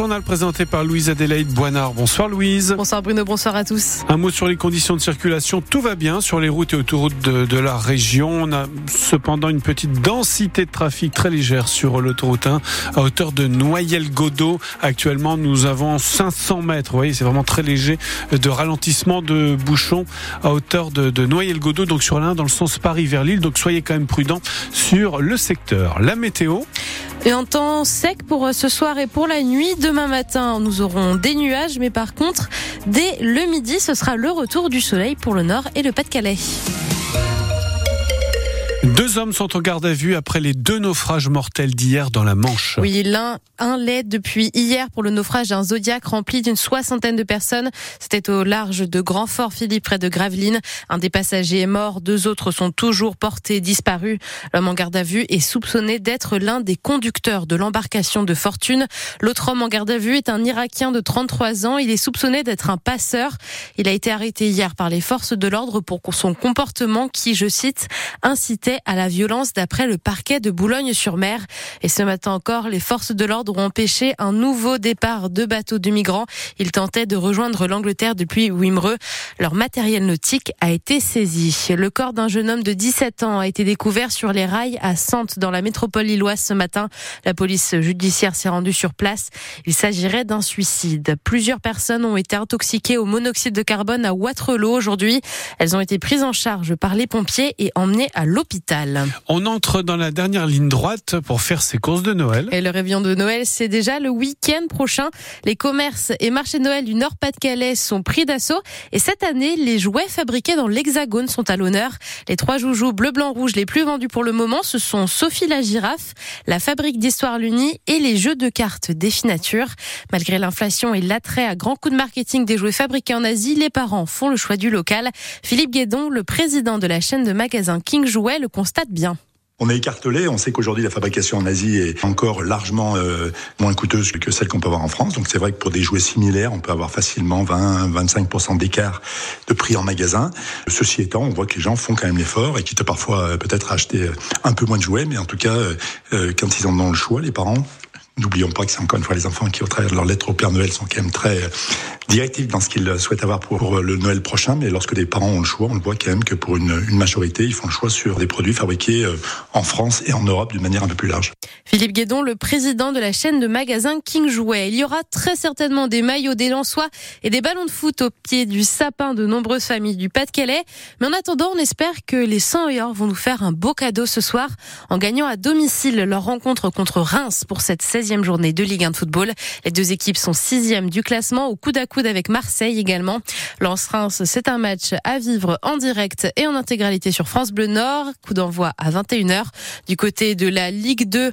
journal présenté par Louise Adélaïde Boinard. Bonsoir Louise. Bonsoir Bruno, bonsoir à tous. Un mot sur les conditions de circulation. Tout va bien sur les routes et autoroutes de, de la région. On a cependant une petite densité de trafic très légère sur l'autoroute 1 à hauteur de Noyelles-Godot. Actuellement, nous avons 500 mètres. Vous voyez, c'est vraiment très léger de ralentissement de bouchons à hauteur de, de Noyelles-Godot. Donc sur l'un dans le sens Paris vers Lille. Donc soyez quand même prudents sur le secteur. La météo. Et en temps sec pour ce soir et pour la nuit. Demain matin, nous aurons des nuages, mais par contre, dès le midi, ce sera le retour du soleil pour le nord et le Pas-de-Calais. Deux hommes sont en garde à vue après les deux naufrages mortels d'hier dans la Manche. Oui, l'un, un l'aide depuis hier pour le naufrage d'un Zodiac rempli d'une soixantaine de personnes. C'était au large de Grand-Fort Philippe près de Gravelines. Un des passagers est mort, deux autres sont toujours portés disparus. L'homme en garde à vue est soupçonné d'être l'un des conducteurs de l'embarcation de fortune. L'autre homme en garde à vue est un Irakien de 33 ans. Il est soupçonné d'être un passeur. Il a été arrêté hier par les forces de l'ordre pour son comportement qui, je cite, incitait à la violence d'après le parquet de Boulogne-sur-Mer. Et ce matin encore, les forces de l'ordre ont empêché un nouveau départ de bateaux de migrants. Ils tentaient de rejoindre l'Angleterre depuis Wimereux. Leur matériel nautique a été saisi. Le corps d'un jeune homme de 17 ans a été découvert sur les rails à Sante dans la métropole lilloise ce matin. La police judiciaire s'est rendue sur place. Il s'agirait d'un suicide. Plusieurs personnes ont été intoxiquées au monoxyde de carbone à Waterloo aujourd'hui. Elles ont été prises en charge par les pompiers et emmenées à l'hôpital. On entre dans la dernière ligne droite pour faire ses courses de Noël. Et le réveillon de Noël, c'est déjà le week-end prochain. Les commerces et marchés de Noël du Nord-Pas-de-Calais sont pris d'assaut. Et cette année, les jouets fabriqués dans l'Hexagone sont à l'honneur. Les trois joujoux bleu, blanc, rouge les plus vendus pour le moment, ce sont Sophie la girafe, la fabrique d'histoire l'Uni et les jeux de cartes Défi Nature. Malgré l'inflation et l'attrait à grands coups de marketing des jouets fabriqués en Asie, les parents font le choix du local. Philippe Guédon, le président de la chaîne de magasins King Jouet, le constate bien. On est écartelé. On sait qu'aujourd'hui, la fabrication en Asie est encore largement euh, moins coûteuse que celle qu'on peut avoir en France. Donc, c'est vrai que pour des jouets similaires, on peut avoir facilement 20-25% d'écart de prix en magasin. Ceci étant, on voit que les gens font quand même l'effort et quitte parfois euh, peut-être à acheter un peu moins de jouets, mais en tout cas, euh, quand ils en ont le choix, les parents N'oublions pas que c'est encore une fois les enfants qui, au travers de leur lettre au Père Noël, sont quand même très directifs dans ce qu'ils souhaitent avoir pour le Noël prochain. Mais lorsque les parents ont le choix, on le voit quand même que pour une, une majorité, ils font le choix sur des produits fabriqués en France et en Europe d'une manière un peu plus large. Philippe Guédon, le président de la chaîne de magasins King Jouet. Il y aura très certainement des maillots, des lançois et des ballons de foot au pied du sapin de nombreuses familles du Pas-de-Calais. Mais en attendant, on espère que les 100 vont nous faire un beau cadeau ce soir en gagnant à domicile leur rencontre contre Reims pour cette 16e journée de Ligue 1 de football. Les deux équipes sont 6e du classement au coude à coude avec Marseille également. Lens-Reims, c'est un match à vivre en direct et en intégralité sur France Bleu Nord. Coup d'envoi à 21h. Du côté de la Ligue 2,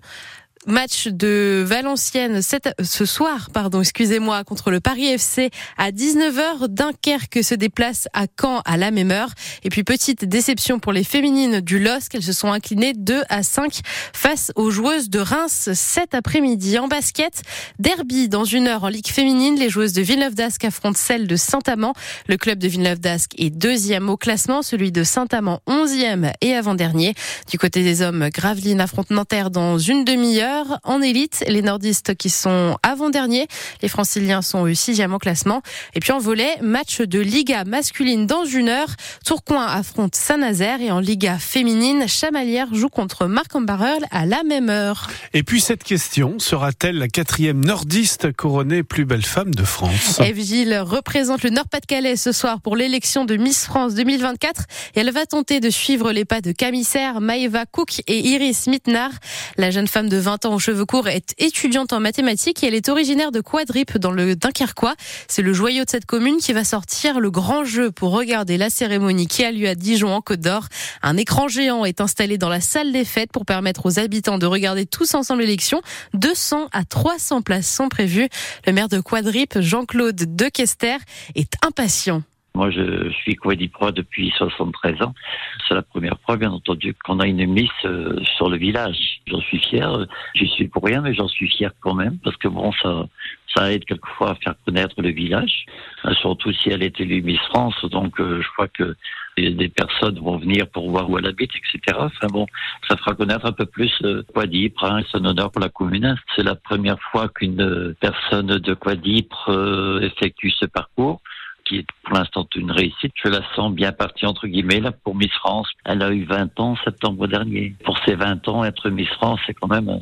Match de Valenciennes ce soir, pardon, excusez-moi, contre le Paris FC à 19h. Dunkerque se déplace à Caen à la même heure. Et puis petite déception pour les féminines du LOSC, elles se sont inclinées 2 à 5 face aux joueuses de Reims cet après-midi. En basket, derby dans une heure en Ligue féminine, les joueuses de Villeneuve d'Ascq affrontent celles de Saint-Amand. Le club de Villeneuve d'Ascq est deuxième au classement, celui de Saint-Amand onzième et avant-dernier. Du côté des hommes, Gravelines affronte Nanterre dans une demi-heure. En élite, les nordistes qui sont avant-derniers. Les franciliens sont eux sixième au classement. Et puis en volet, match de Liga masculine dans une heure. Tourcoing affronte Saint-Nazaire et en Liga féminine, Chamalières joue contre marc en à la même heure. Et puis cette question, sera-t-elle la quatrième nordiste couronnée plus belle femme de France? Eve Gilles représente le Nord-Pas-de-Calais ce soir pour l'élection de Miss France 2024 et elle va tenter de suivre les pas de Camille Maëva Cook et Iris Mitnar. La jeune femme de 20 ans ans, aux cheveux courts, est étudiante en mathématiques et elle est originaire de Quadrip dans le Dunkerquois. C'est le joyau de cette commune qui va sortir le grand jeu pour regarder la cérémonie qui a lieu à Dijon en Côte d'Or. Un écran géant est installé dans la salle des fêtes pour permettre aux habitants de regarder tous ensemble l'élection. 200 à 300 places sont prévues. Le maire de Quadrip, Jean-Claude Dequester, est impatient. Moi, je suis Quadipro depuis 73 ans. C'est la première fois, bien entendu, qu'on a une Miss euh, sur le village. J'en suis fier. J'y suis pour rien, mais j'en suis fier quand même, parce que bon, ça, ça aide quelquefois à faire connaître le village, euh, surtout si elle est élue Miss France. Donc, euh, je crois que des personnes vont venir pour voir où elle habite, etc. Enfin bon, ça fera connaître un peu plus Quadipre. Hein, c'est un honneur pour la commune. C'est la première fois qu'une personne de Quadipre effectue ce parcours qui est pour l'instant une réussite. Je la sens bien partie, entre guillemets, là, pour Miss France. Elle a eu 20 ans septembre dernier. Pour ses 20 ans, être Miss France, c'est quand même un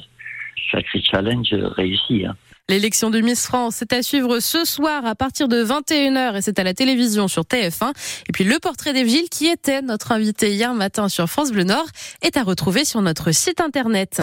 sacré challenge réussi. Hein. L'élection de Miss France est à suivre ce soir à partir de 21h et c'est à la télévision sur TF1. Et puis le portrait des qui était notre invité hier matin sur France Bleu Nord est à retrouver sur notre site internet.